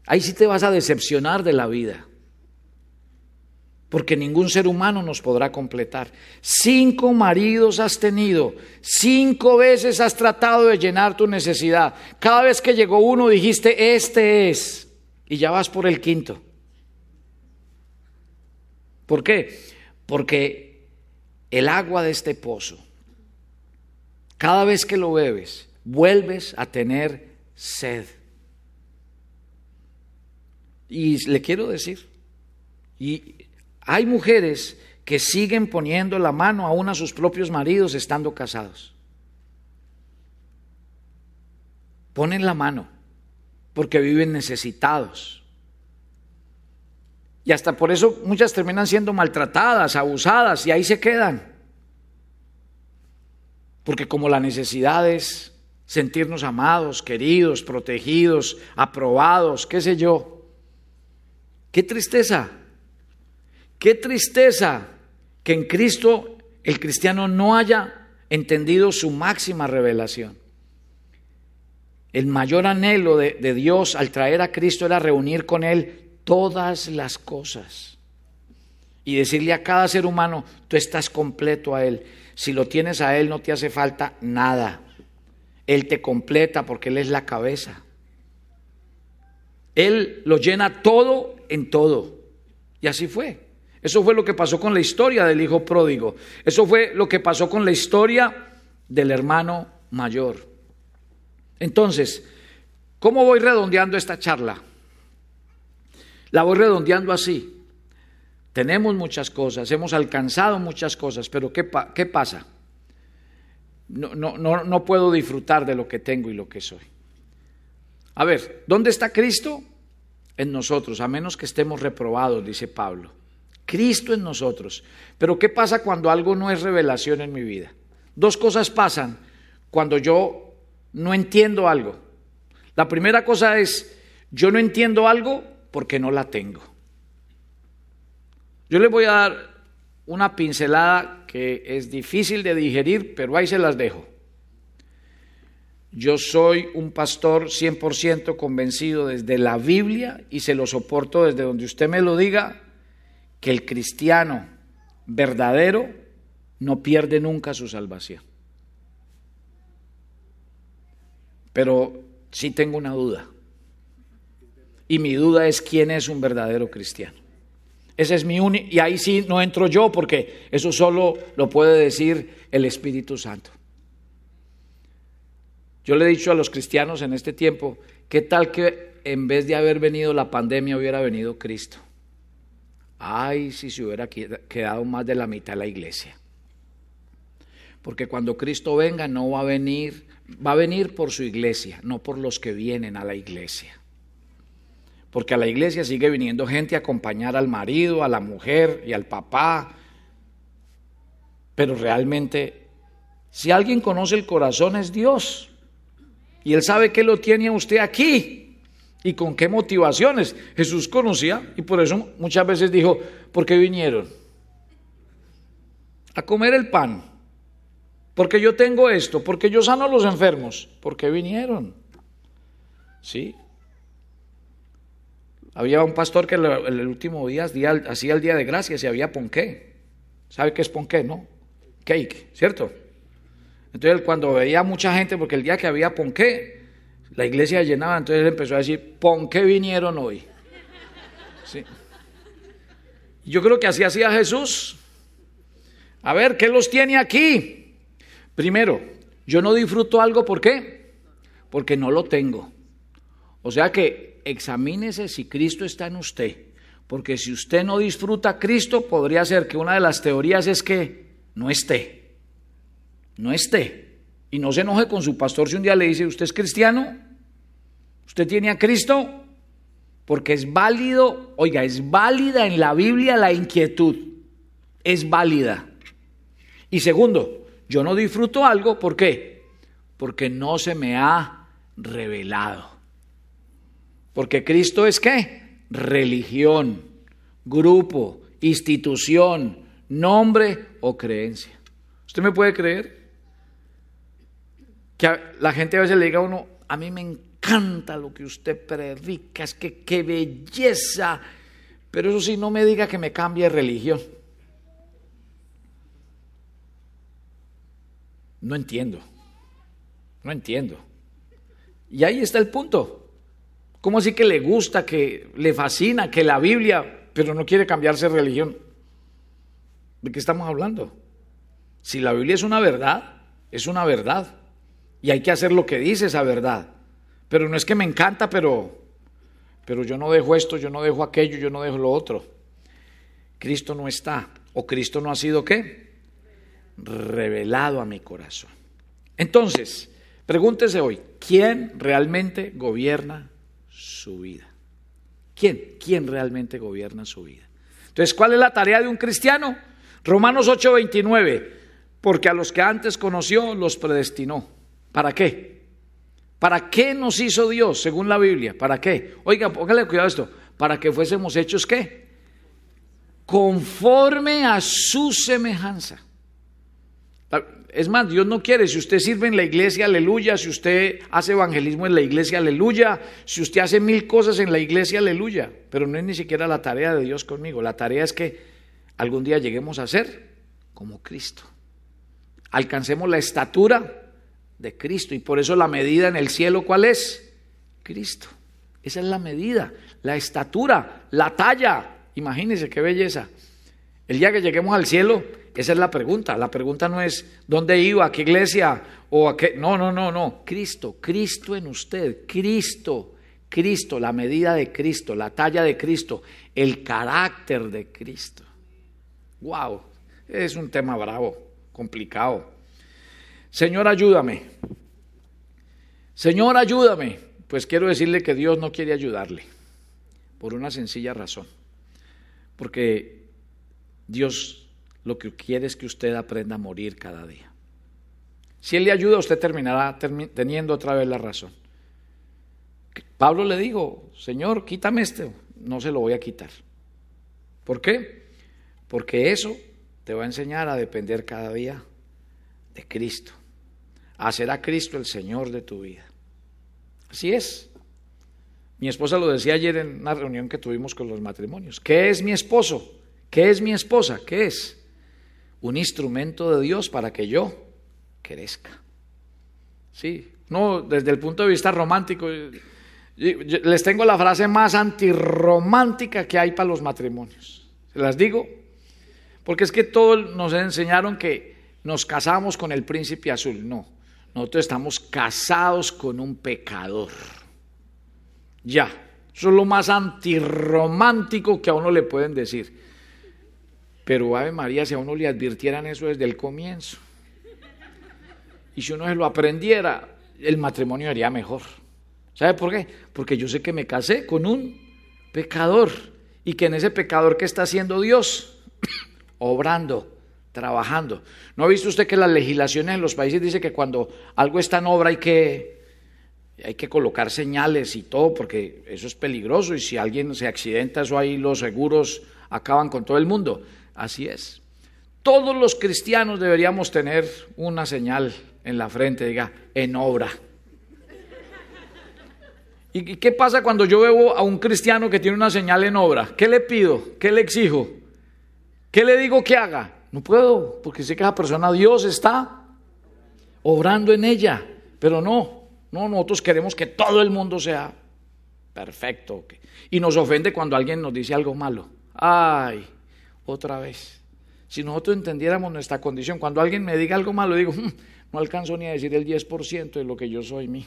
ahí sí te vas a decepcionar de la vida. Porque ningún ser humano nos podrá completar. Cinco maridos has tenido, cinco veces has tratado de llenar tu necesidad. Cada vez que llegó uno dijiste, este es y ya vas por el quinto. ¿Por qué? Porque el agua de este pozo, cada vez que lo bebes, vuelves a tener sed. Y le quiero decir, y hay mujeres que siguen poniendo la mano aún a sus propios maridos estando casados. Ponen la mano porque viven necesitados. Y hasta por eso muchas terminan siendo maltratadas, abusadas y ahí se quedan. Porque como la necesidad es sentirnos amados, queridos, protegidos, aprobados, qué sé yo. Qué tristeza, qué tristeza que en Cristo el cristiano no haya entendido su máxima revelación. El mayor anhelo de, Dios al traer a Cristo era reunir con Él todas las cosas y decirle a cada ser humano, tú estás completo a Él. Si lo tienes a Él no te hace falta nada. Él te completa porque Él es la cabeza. Él lo llena todo en todo. Y así fue. Eso fue lo que pasó con la historia del hijo pródigo. Eso fue lo que pasó con la historia del hermano mayor. Entonces, ¿cómo voy redondeando esta charla? La voy redondeando así. Tenemos muchas cosas, hemos alcanzado muchas cosas, pero ¿qué, qué pasa? no, no, no, no puedo disfrutar de lo que tengo y lo que soy. A ver, ¿dónde está Cristo? En nosotros, a menos que estemos reprobados, dice Pablo. Cristo en nosotros. Pero ¿qué pasa cuando algo no es revelación en mi vida? Dos cosas pasan cuando yo no entiendo algo. La primera cosa es, yo no entiendo algo porque no la tengo. Yo les voy a dar una pincelada que es difícil de digerir, pero ahí se las dejo. Yo soy un pastor 100% convencido desde la Biblia y se lo soporto desde donde usted me lo diga, que el cristiano verdadero no pierde nunca su salvación. Pero sí tengo una duda. Y mi duda es quién es un verdadero cristiano. Ese es mi único, y ahí sí no entro yo porque eso solo lo puede decir el Espíritu Santo. Yo le he dicho a los cristianos en este tiempo, ¿qué tal que en vez de haber venido la pandemia hubiera venido Cristo? Ay, si se hubiera quedado más de la mitad de la iglesia. Porque cuando Cristo venga no va a venir, va a venir por su iglesia, no por los que vienen a la iglesia porque a la iglesia sigue viniendo gente a acompañar al marido, a la mujer y al papá. Pero realmente, si alguien conoce el corazón es Dios. Y Él sabe que lo tiene a usted aquí y con qué motivaciones. Jesús conocía y por eso muchas veces dijo, ¿por qué vinieron? A comer el pan. Porque yo tengo esto, porque yo sano a los enfermos. ¿Por qué vinieron? ¿Sí? Había un pastor que el, último día, hacía el día de gracias y había ponqué. ¿Sabe qué es ponqué, no? Cake, ¿cierto? Entonces cuando veía mucha gente, porque el día que había ponqué, la iglesia llenaba, entonces él empezó a decir, ¿ponqué vinieron hoy? Sí. Yo creo que así hacía Jesús. A ver, ¿qué los tiene aquí? Primero, yo no disfruto algo, ¿por qué? Porque no lo tengo. O sea que examínese si Cristo está en usted, porque si usted no disfruta Cristo, podría ser que una de las teorías es que no esté, no esté. Y no se enoje con su pastor si un día le dice, ¿usted es cristiano? ¿Usted tiene a Cristo? Porque es válido, oiga, es válida en la Biblia la inquietud, es válida. Y segundo, yo no disfruto algo, ¿por qué? Porque no se me ha revelado. Porque Cristo es qué? Religión, grupo, institución, nombre o creencia. ¿Usted me puede creer? Que la gente a veces le diga a uno, a mí me encanta lo que usted predica, es que qué belleza, pero eso sí, no me diga que me cambie religión. No entiendo, no entiendo. Y ahí está el punto. ¿Cómo así que le gusta, que le fascina, que la Biblia, pero no quiere cambiarse de religión? ¿De qué estamos hablando? Si la Biblia es una verdad, es una verdad. Y hay que hacer lo que dice esa verdad. Pero no es que me encanta, pero, pero yo no dejo esto, yo no dejo aquello, yo no dejo lo otro. Cristo no está, o Cristo no ha sido qué? Revelado a mi corazón. Entonces, pregúntese hoy, ¿quién realmente gobierna su vida. ¿Quién? ¿Quién realmente gobierna su vida? Entonces, ¿cuál es la tarea de un cristiano? Romanos 8:29, porque a los que antes conoció los predestinó. ¿Para qué? ¿Para qué nos hizo Dios, según la Biblia? ¿Para qué? Oiga, póngale cuidado a esto. Para que fuésemos hechos qué? Conforme a su semejanza. Es más, Dios no quiere, si usted sirve en la iglesia, aleluya, si usted hace evangelismo en la iglesia, aleluya, si usted hace mil cosas en la iglesia, aleluya, pero no es ni siquiera la tarea de Dios conmigo, la tarea es que algún día lleguemos a ser como Cristo, alcancemos la estatura de Cristo y por eso la medida en el cielo, ¿cuál es? Cristo, esa es la medida, la estatura, la talla, imagínense qué belleza. El día que lleguemos al cielo, esa es la pregunta. La pregunta no es dónde iba, a qué iglesia o a qué. No, no, no, no. Cristo, Cristo en usted, Cristo, Cristo, la medida de Cristo, la talla de Cristo, el carácter de Cristo. Wow, es un tema bravo, complicado. Señor, ayúdame. Señor, ayúdame. Pues quiero decirle que Dios no quiere ayudarle, por una sencilla razón. Porque Dios lo que quiere es que usted aprenda a morir cada día. Si Él le ayuda, usted terminará teniendo otra vez la razón. Pablo le dijo, Señor, quítame este, no se lo voy a quitar. ¿Por qué? Porque eso te va a enseñar a depender cada día de Cristo, a hacer a Cristo el Señor de tu vida. Así es. Mi esposa lo decía ayer en una reunión que tuvimos con los matrimonios. ¿Qué es mi esposo? ¿Qué es mi esposa? ¿Qué es? un instrumento de Dios para que yo crezca. Sí, no, desde el punto de vista romántico, les tengo la frase más antirromántica que hay para los matrimonios. ¿Se las digo? Porque es que todos nos enseñaron que nos casamos con el príncipe azul. No, nosotros estamos casados con un pecador. Ya, eso es lo más antirromántico que a uno le pueden decir. Pero Ave María, si a uno le advirtieran eso desde el comienzo, y si uno se lo aprendiera, el matrimonio haría mejor. ¿Sabe por qué? Porque yo sé que me casé con un pecador y que en ese pecador que está haciendo Dios, obrando, trabajando. ¿No ha visto usted que las legislaciones en los países dice que cuando algo está en obra hay que, hay que colocar señales y todo, porque eso es peligroso y si alguien se accidenta, eso ahí los seguros acaban con todo el mundo. Así es. Todos los cristianos deberíamos tener una señal en la frente, diga, en obra. ¿Y qué pasa cuando yo veo a un cristiano que tiene una señal en obra? ¿Qué le pido? ¿Qué le exijo? ¿Qué le digo que haga? No puedo, porque sé que esa persona, Dios está obrando en ella. Pero no, no, nosotros queremos que todo el mundo sea perfecto. Y nos ofende cuando alguien nos dice algo malo. Ay, otra vez. Si nosotros entendiéramos nuestra condición, cuando alguien me diga algo malo, digo, hmm, no alcanzo ni a decir el 10% de lo que yo soy mí.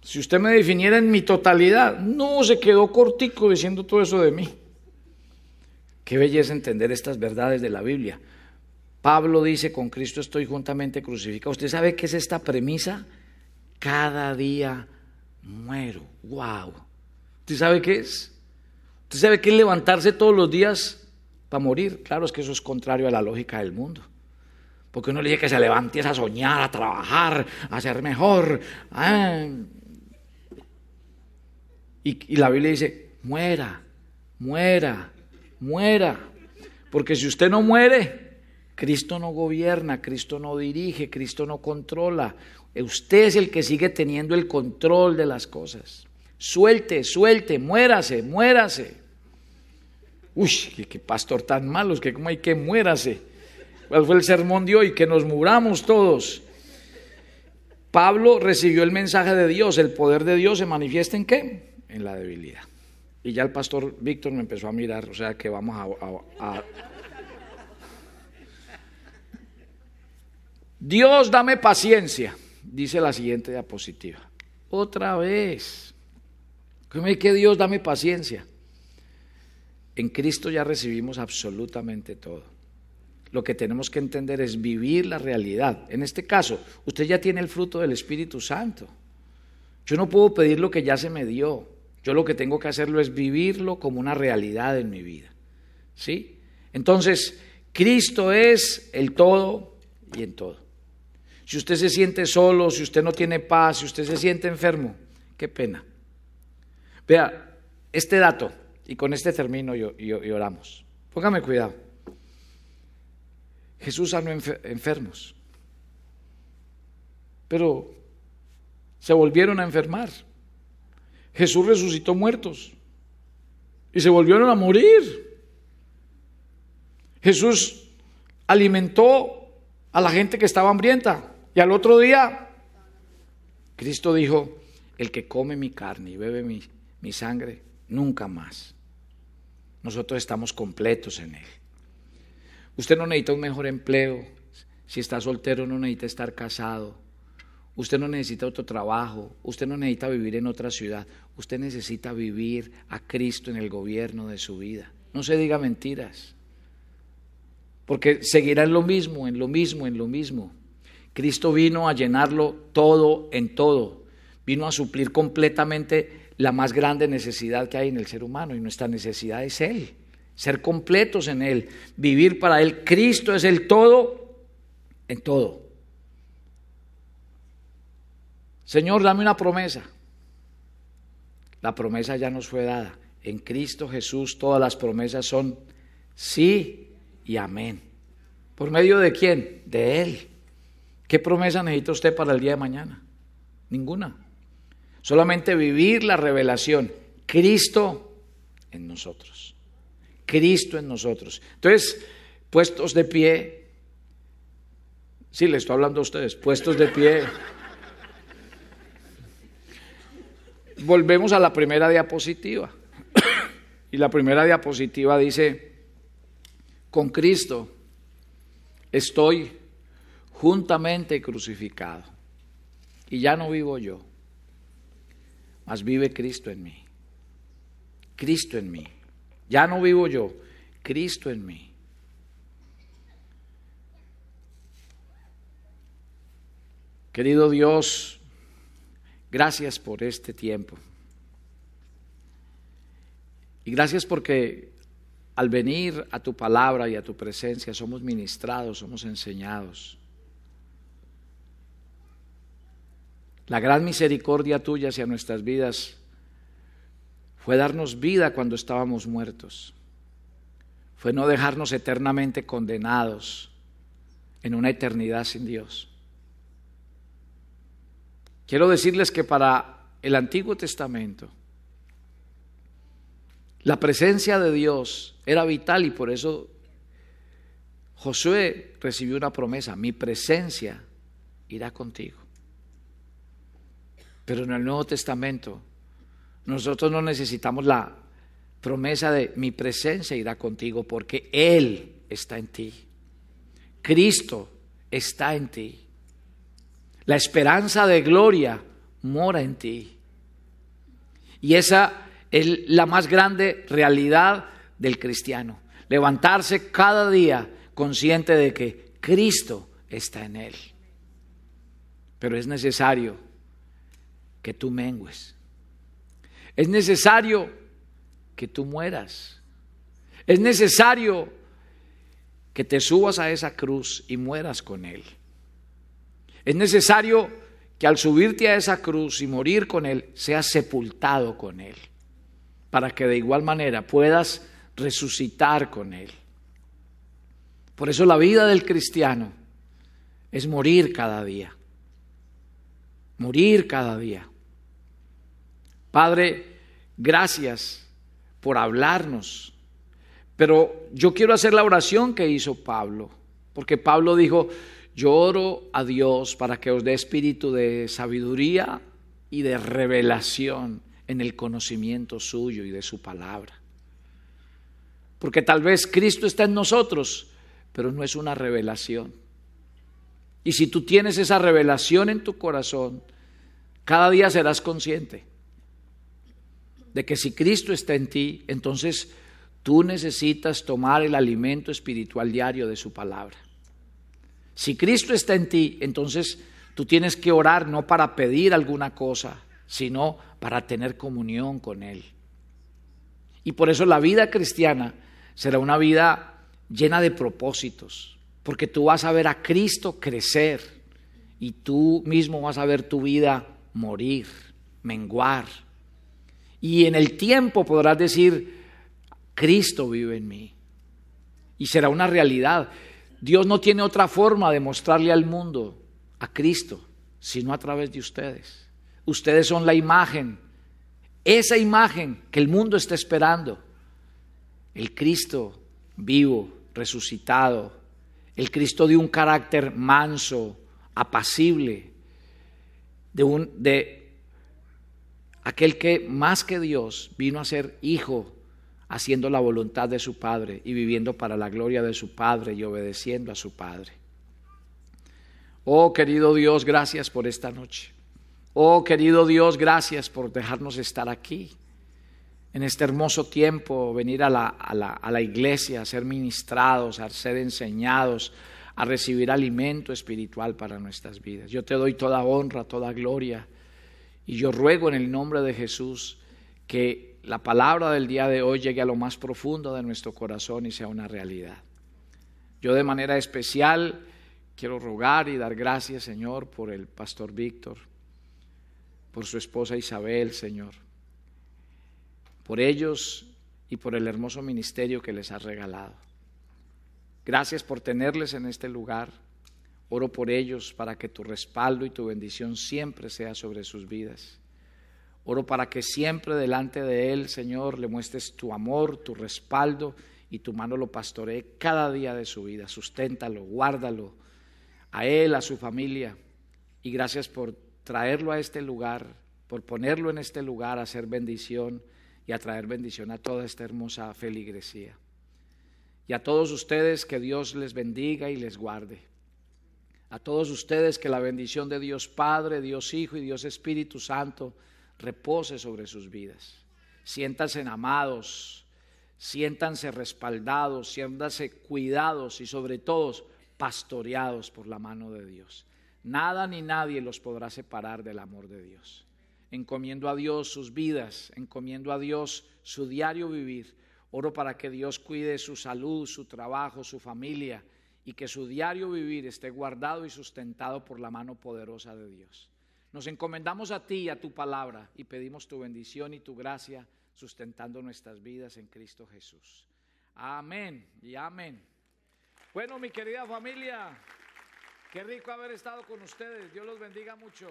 Si usted me definiera en mi totalidad, no se quedó cortico diciendo todo eso de mí. Qué belleza entender estas verdades de la Biblia. Pablo dice, con Cristo estoy juntamente crucificado. ¿Usted sabe qué es esta premisa? Cada día muero. ¡Wow! ¿Usted sabe qué es? ¿Usted sabe qué es levantarse todos los días para morir? Claro, es que eso es contrario a la lógica del mundo. Porque uno le dice que se levante a soñar, a trabajar, a ser mejor. Ah. Y, y la Biblia dice, muera, muera, muera. Porque si usted no muere, Cristo no gobierna, Cristo no dirige, Cristo no controla. Usted es el que sigue teniendo el control de las cosas. Suelte, suelte, muérase, muérase. Uy, qué, pastor tan malo, que como hay que muérase. ¿Cuál fue el sermón de hoy? Que nos muramos todos. Pablo recibió el mensaje de Dios, el poder de Dios se manifiesta en qué? En la debilidad. Y ya el pastor Víctor me empezó a mirar, o sea que vamos a... Dios, dame paciencia, dice la siguiente diapositiva. Otra vez. Que Dios, dame paciencia. En Cristo ya recibimos absolutamente todo. Lo que tenemos que entender es vivir la realidad. En este caso, usted ya tiene el fruto del Espíritu Santo. Yo no puedo pedir lo que ya se me dio. Yo lo que tengo que hacerlo es vivirlo como una realidad en mi vida. ¿Sí? Entonces, Cristo es el todo y en todo. Si usted se siente solo, si usted no tiene paz, si usted se siente enfermo, qué pena. Vea, este dato, y con este termino y, oramos. Póngame cuidado. Jesús sanó enfermos, pero se volvieron a enfermar. Jesús resucitó muertos y se volvieron a morir. Jesús alimentó a la gente que estaba hambrienta y al otro día Cristo dijo, el que come mi carne y bebe mi, mi sangre, nunca más. Nosotros estamos completos en Él. Usted no necesita un mejor empleo. Si está soltero no necesita estar casado. Usted no necesita otro trabajo, usted no necesita vivir en otra ciudad, usted necesita vivir a Cristo en el gobierno de su vida. No se diga mentiras, porque seguirá en lo mismo, en lo mismo, en lo mismo. Cristo vino a llenarlo todo en todo, vino a suplir completamente la más grande necesidad que hay en el ser humano y nuestra necesidad es Él, ser completos en Él, vivir para Él. Cristo es el todo en todo. Señor, dame una promesa. La promesa ya nos fue dada. En Cristo Jesús todas las promesas son sí y amén. ¿Por medio de quién? De Él. ¿Qué promesa necesita usted para el día de mañana? Ninguna. Solamente vivir la revelación. Cristo en nosotros. Cristo en nosotros. Entonces, puestos de pie. Sí, le estoy hablando a ustedes. Puestos de pie. Volvemos a la primera diapositiva. y la primera diapositiva dice, con Cristo estoy juntamente crucificado. Y ya no vivo yo, mas vive Cristo en mí. Cristo en mí. Ya no vivo yo, Cristo en mí. Querido Dios, Gracias por este tiempo. Y gracias porque al venir a tu palabra y a tu presencia somos ministrados, somos enseñados. La gran misericordia tuya hacia nuestras vidas fue darnos vida cuando estábamos muertos. Fue no dejarnos eternamente condenados en una eternidad sin Dios. Quiero decirles que para el Antiguo Testamento la presencia de Dios era vital y por eso Josué recibió una promesa, mi presencia irá contigo. Pero en el Nuevo Testamento nosotros no necesitamos la promesa de mi presencia irá contigo porque Él está en ti. Cristo está en ti. La esperanza de gloria mora en ti. Y esa es la más grande realidad del cristiano. Levantarse cada día consciente de que Cristo está en él. Pero es necesario que tú mengues. Es necesario que tú mueras. Es necesario que te subas a esa cruz y mueras con Él. Es necesario que al subirte a esa cruz y morir con Él, seas sepultado con Él, para que de igual manera puedas resucitar con Él. Por eso la vida del cristiano es morir cada día, morir cada día. Padre, gracias por hablarnos, pero yo quiero hacer la oración que hizo Pablo, porque Pablo dijo, yo oro a Dios para que os dé espíritu de sabiduría y de revelación en el conocimiento suyo y de su palabra. Porque tal vez Cristo está en nosotros, pero no es una revelación. Y si tú tienes esa revelación en tu corazón, cada día serás consciente de que si Cristo está en ti, entonces tú necesitas tomar el alimento espiritual diario de su palabra. Si Cristo está en ti, entonces tú tienes que orar no para pedir alguna cosa, sino para tener comunión con Él. Y por eso la vida cristiana será una vida llena de propósitos, porque tú vas a ver a Cristo crecer y tú mismo vas a ver tu vida morir, menguar. Y en el tiempo podrás decir, Cristo vive en mí. Y será una realidad. Dios no tiene otra forma de mostrarle al mundo a Cristo, sino a través de ustedes. Ustedes son la imagen, esa imagen que el mundo está esperando. El Cristo vivo, resucitado, el Cristo de un carácter manso, apacible, de, un, de aquel que más que Dios vino a ser hijo, haciendo la voluntad de su Padre y viviendo para la gloria de su Padre y obedeciendo a su Padre. Oh querido Dios, gracias por esta noche. Oh querido Dios, gracias por dejarnos estar aquí en este hermoso tiempo, venir a la, a la, a la iglesia, a ser ministrados, a ser enseñados, a recibir alimento espiritual para nuestras vidas. Yo te doy toda honra, toda gloria y yo ruego en el nombre de Jesús que la palabra del día de hoy llegue a lo más profundo de nuestro corazón y sea una realidad. Yo de manera especial quiero rogar y dar gracias, Señor, por el pastor Víctor, por su esposa Isabel, Señor por ellos y por el hermoso ministerio que les has regalado. Gracias por tenerles en este lugar. Oro por ellos para que tu respaldo y tu bendición siempre sea sobre sus vidas. Oro para que siempre delante de Él, Señor, le muestres tu amor, tu respaldo y tu mano lo pastoree cada día de su vida. Susténtalo, guárdalo a Él, a su familia. Y gracias por traerlo a este lugar, por ponerlo en este lugar a ser bendición y a traer bendición a toda esta hermosa feligresía. Y a todos ustedes que Dios les bendiga y les guarde. A todos ustedes que la bendición de Dios Padre, Dios Hijo y Dios Espíritu Santo repose sobre sus vidas. Siéntanse amados, siéntanse respaldados, siéntanse cuidados y sobre todo pastoreados por la mano de Dios. Nada ni nadie los podrá separar del amor de Dios encomiendo a Dios sus vidas, encomiendo a Dios su diario vivir. Oro para que Dios cuide su salud, su trabajo, su familia y que su diario vivir esté guardado y sustentado por la mano poderosa de Dios. Nos encomendamos a ti y a tu palabra y pedimos tu bendición y tu gracia sustentando nuestras vidas en Cristo Jesús. Amén y amén. Bueno, mi querida familia, qué rico haber estado con ustedes. Dios los bendiga mucho.